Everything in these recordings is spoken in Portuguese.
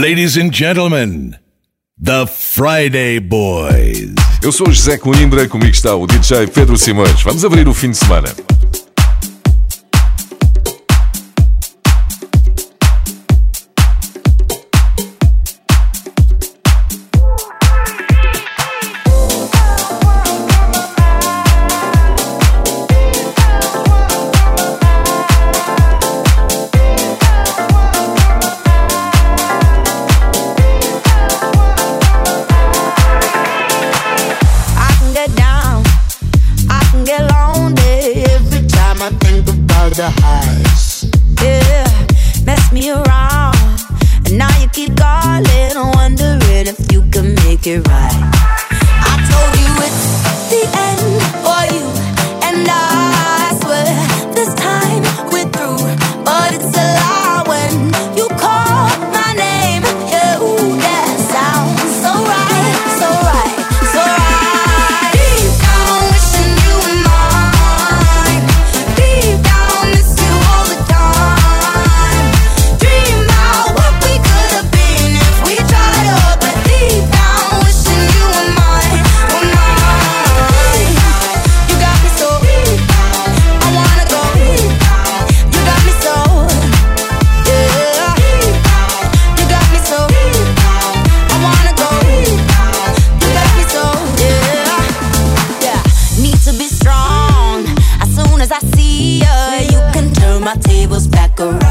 Ladies and gentlemen, The Friday Boys. Eu sou José Coimbra, comigo está o DJ Pedro Simões. Vamos abrir o fim de semana. around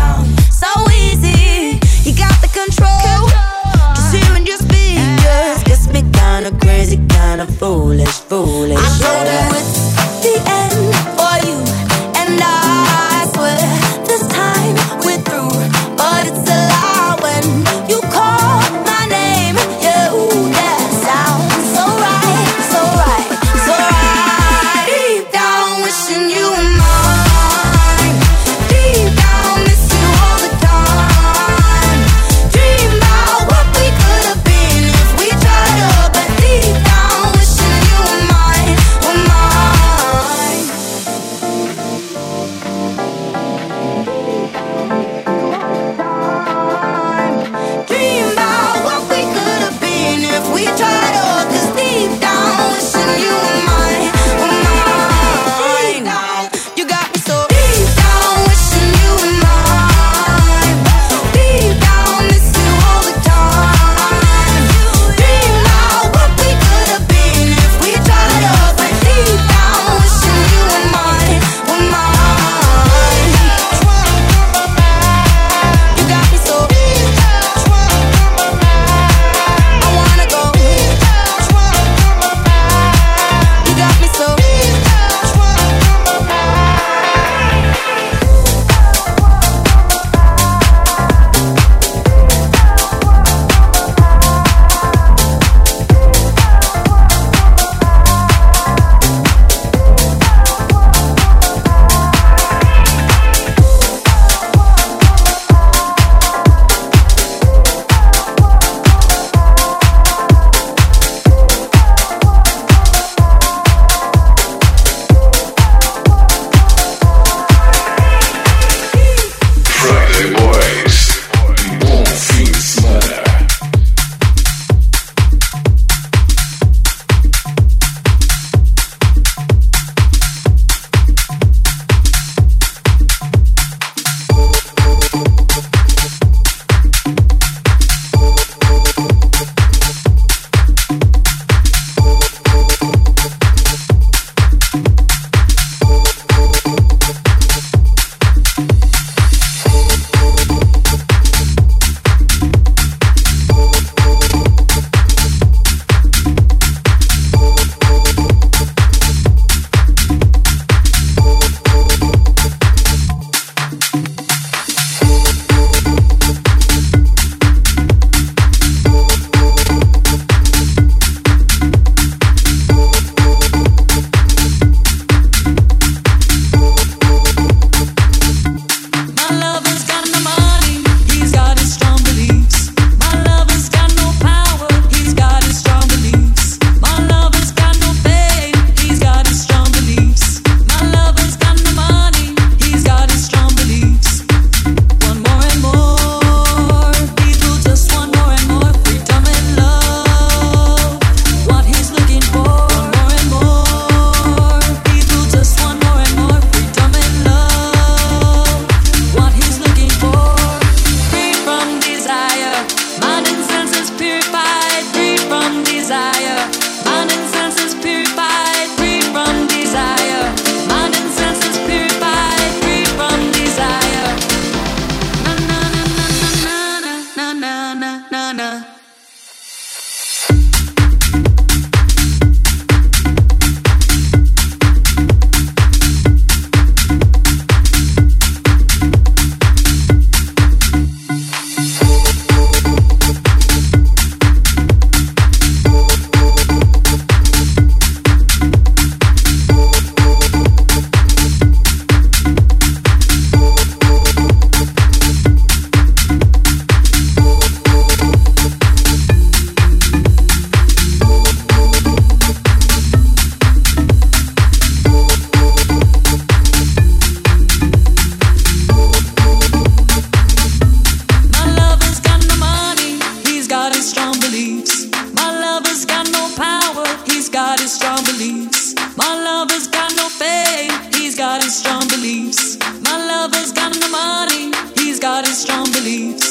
got his strong beliefs. My lover's got no faith. He's got his strong beliefs. My lover's got no money. He's got his strong beliefs.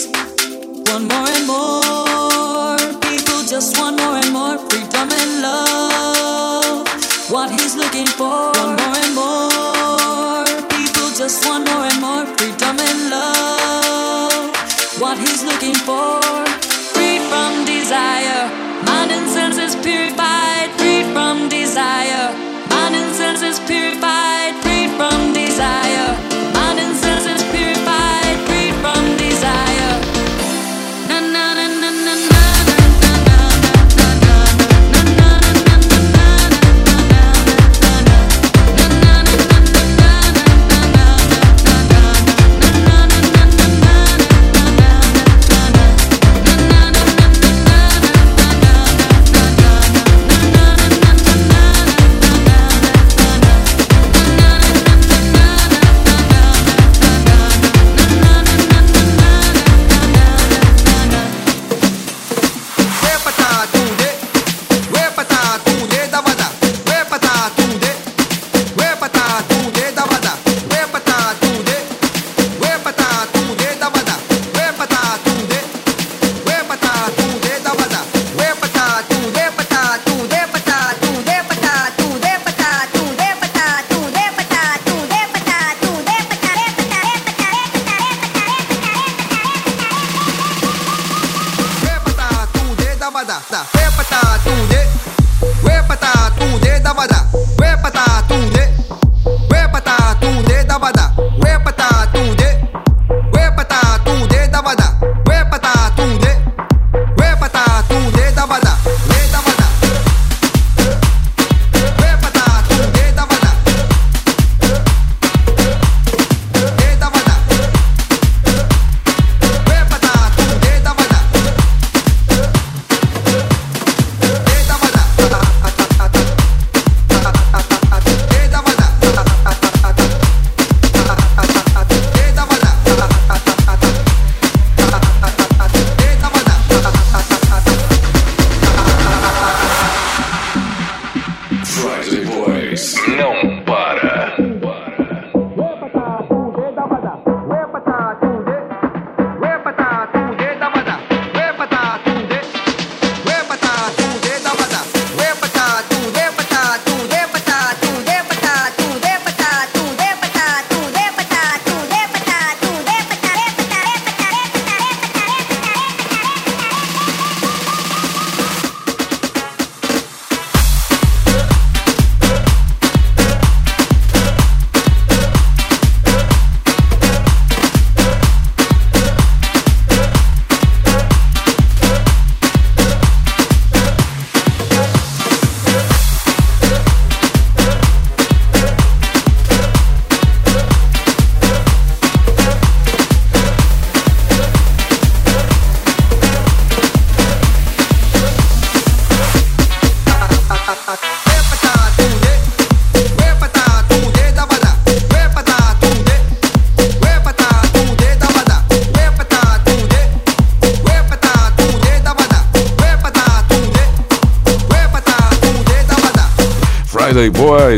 One more and more people just want more and more freedom and love. What he's looking for. One more and more people just want more and more freedom and love. What he's looking for.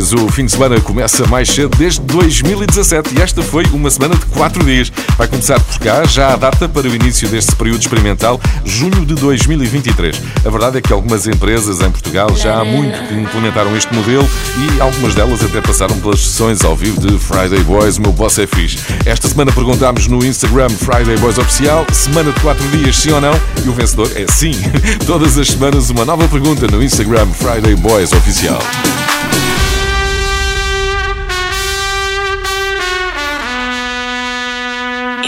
O fim de semana começa mais cedo desde 2017 e esta foi uma semana de 4 dias. Vai começar por cá, já a data para o início deste período experimental, junho de 2023. A verdade é que algumas empresas em Portugal já há muito que implementaram este modelo e algumas delas até passaram pelas sessões ao vivo de Friday Boys, o meu boss é fixe. Esta semana perguntámos no Instagram Friday Boys Oficial, semana de 4 dias, sim ou não? E o vencedor é sim. Todas as semanas uma nova pergunta no Instagram Friday Boys Oficial.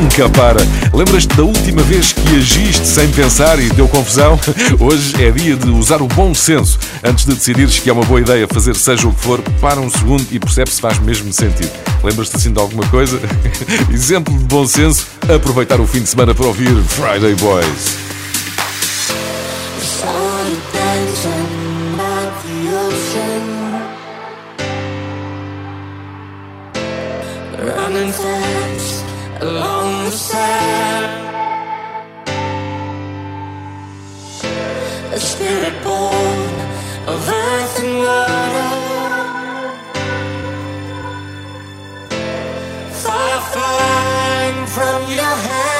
Nunca para. Lembras-te da última vez que agiste sem pensar e deu confusão? Hoje é dia de usar o bom senso. Antes de decidires que é uma boa ideia fazer seja o que for, para um segundo e percebe se faz mesmo sentido. Lembras-te assim de alguma coisa? Exemplo de bom senso, aproveitar o fim de semana para ouvir Friday Boys. spirit born of earth and water. Far flying from your hand.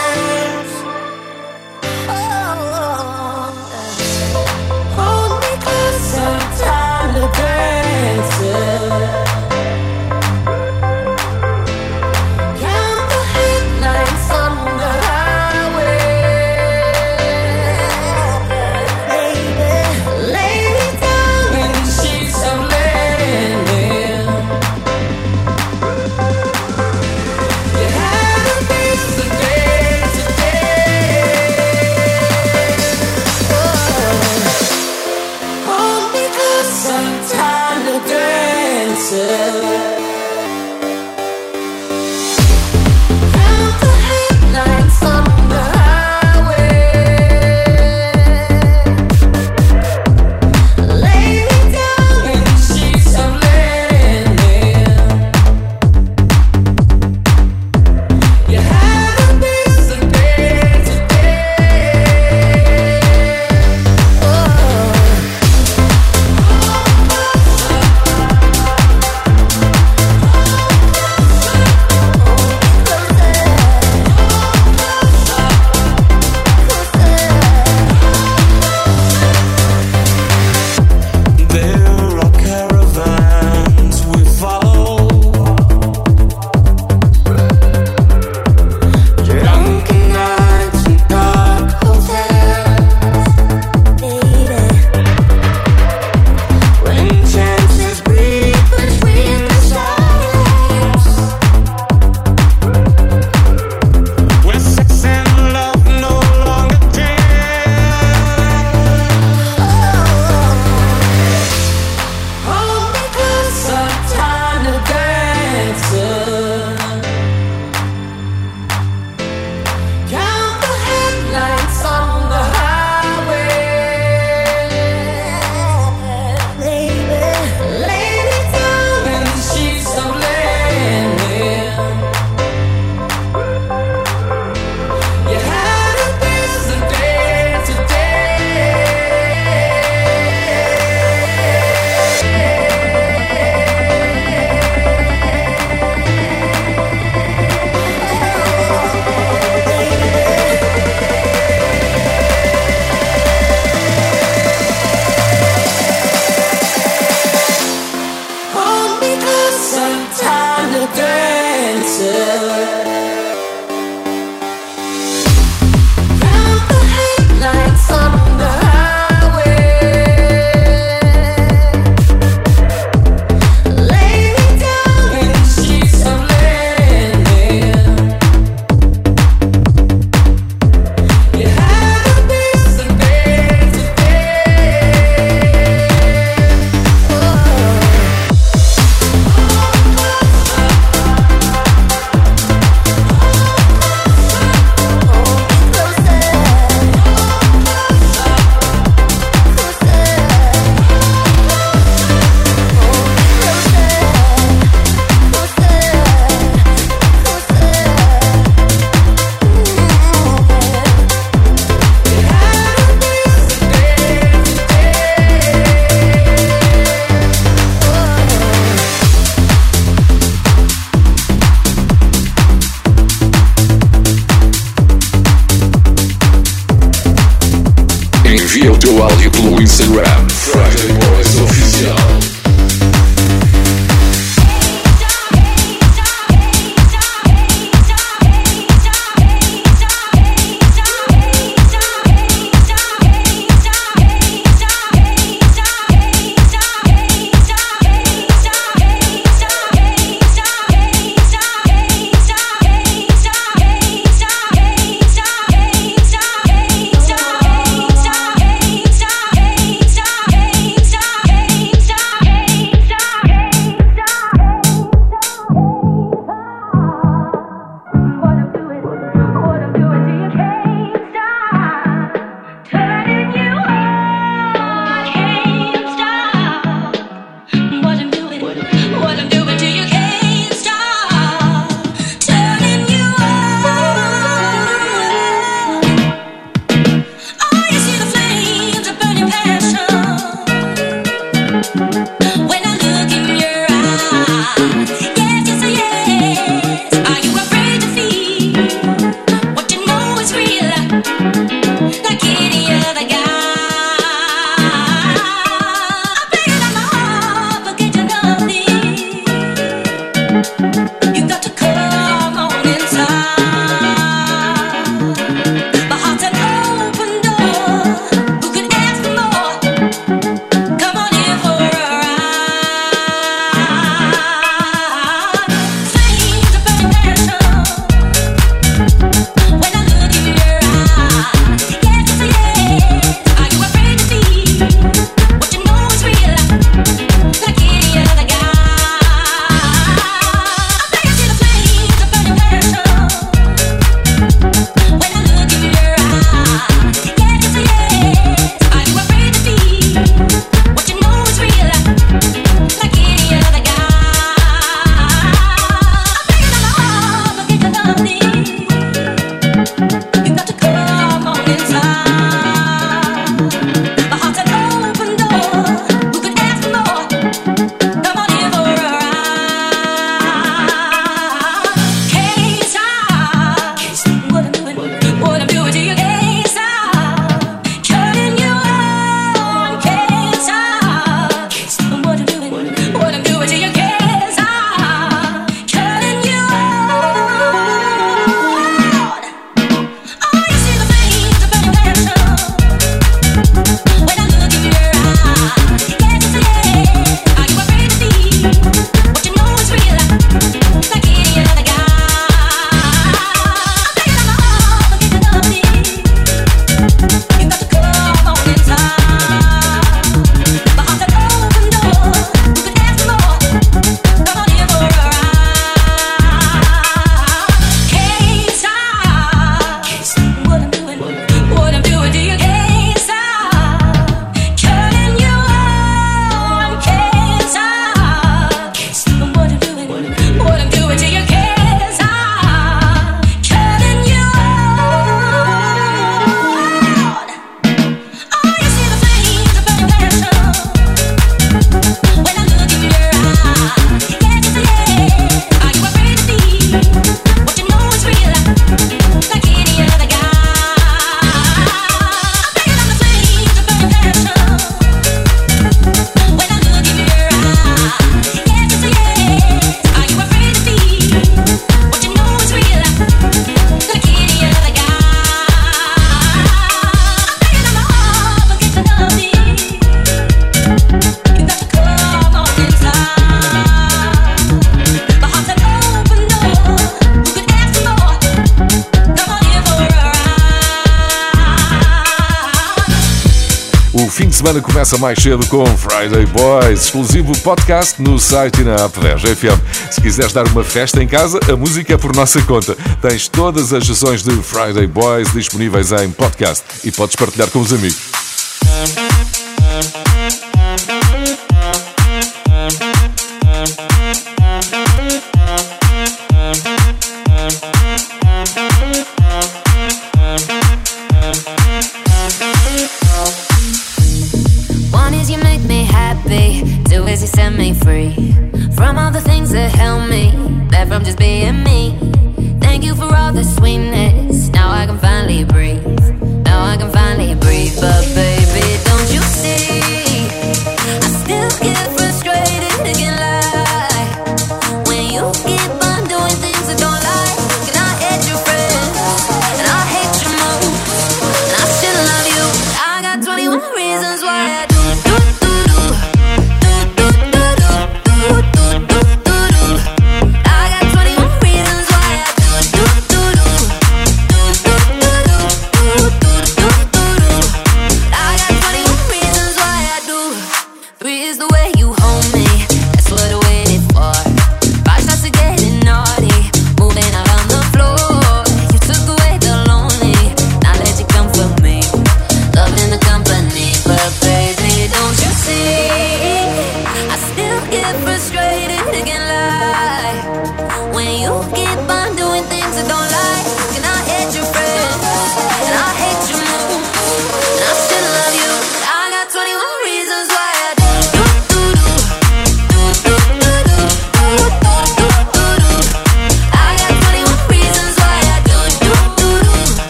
Começa mais cedo com Friday Boys, exclusivo podcast no site e na app da RGFM. Se quiseres dar uma festa em casa, a música é por nossa conta. Tens todas as sessões de Friday Boys disponíveis em podcast e podes partilhar com os amigos.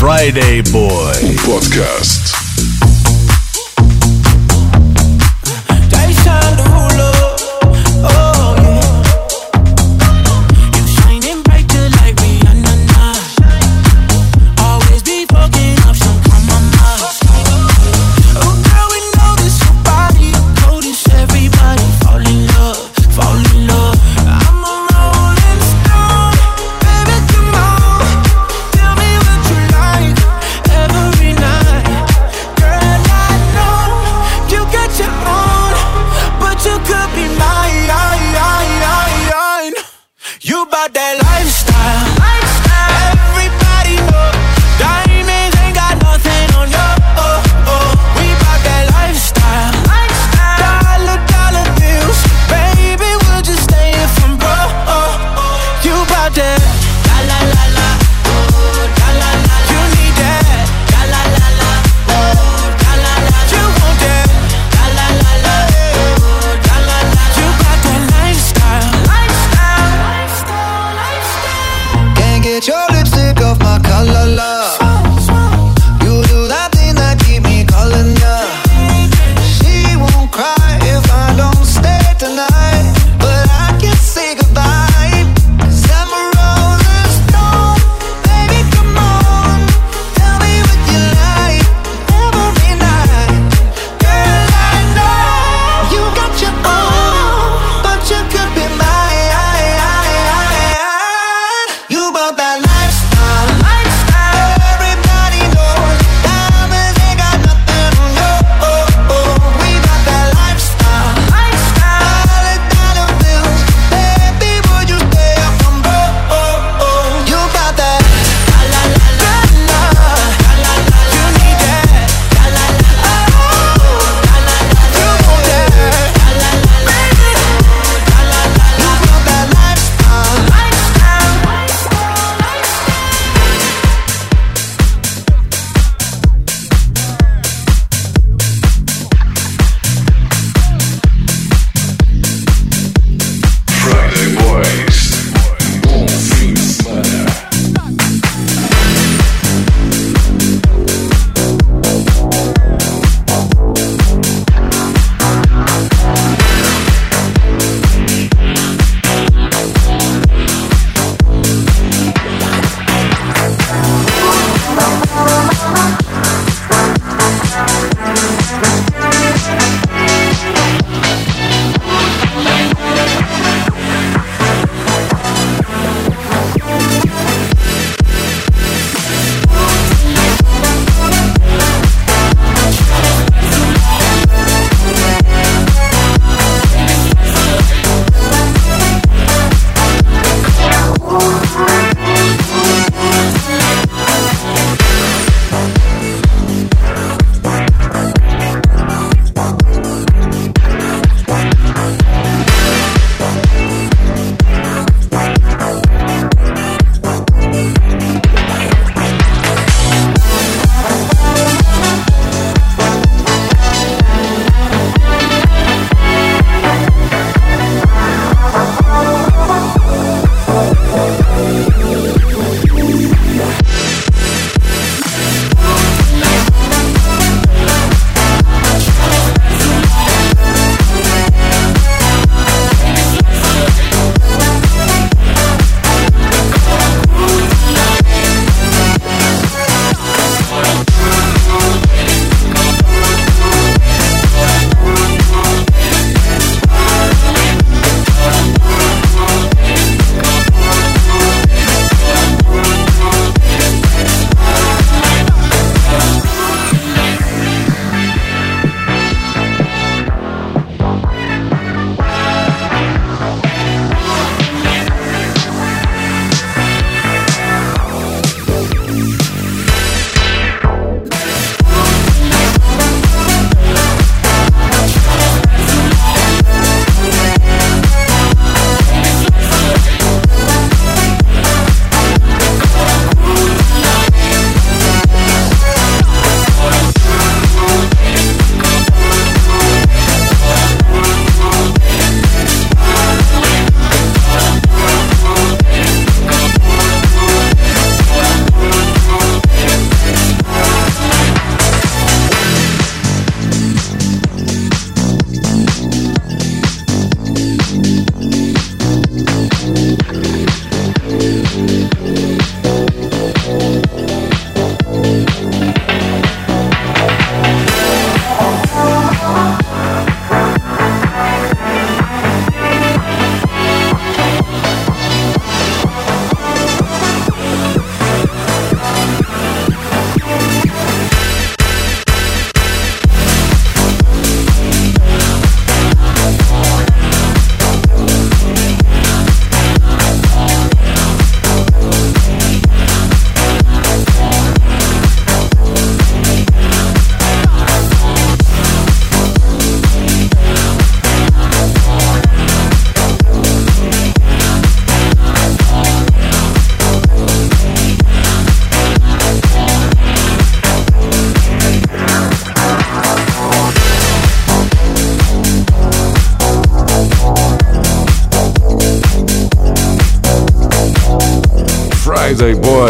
Friday Boy Podcast.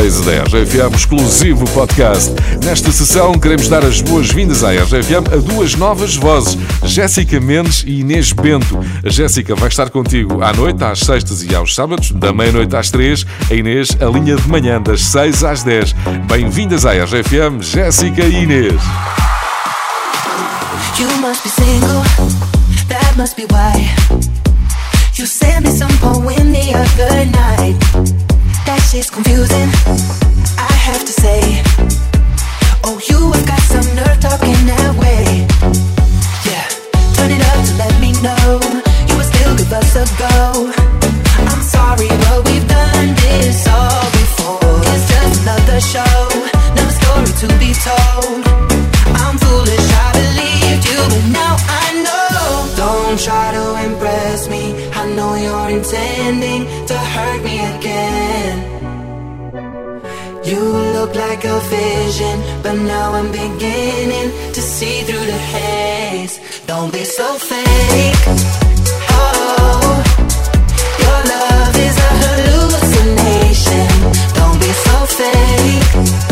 Friday Boys da RGFM, exclusivo podcast. Nesta sessão queremos dar as boas-vindas à RGFM a duas novas vozes, Jéssica Mendes e Inês Bento. A Jéssica vai estar contigo à noite, às sextas e aos sábados, da meia-noite às três, a Inês a linha de manhã, das seis às dez. Bem-vindas à RGFM, Jéssica e Inês. You must be single, that must be why. You me some poem the other night. That shit's confusing, I have to say. Oh, you have got some nerve talking that way. Yeah, turn it up to let me know you would still give us a go. I'm sorry, but we've done this all before. It's just another show, another story to be told. I'm foolish, I believed you, but now I know. Don't try to impress me. I know you're intending to hurt me again. You look like a vision, but now I'm beginning to see through the haze. Don't be so fake. Oh, your love is a hallucination. Don't be so fake.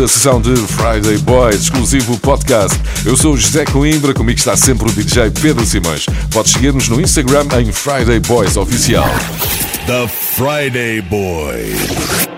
Desta sessão de Friday Boys, exclusivo podcast. Eu sou José Coimbra, comigo está sempre o DJ Pedro Simões. Podes seguir-nos no Instagram em Friday Boys Oficial. The Friday Boys.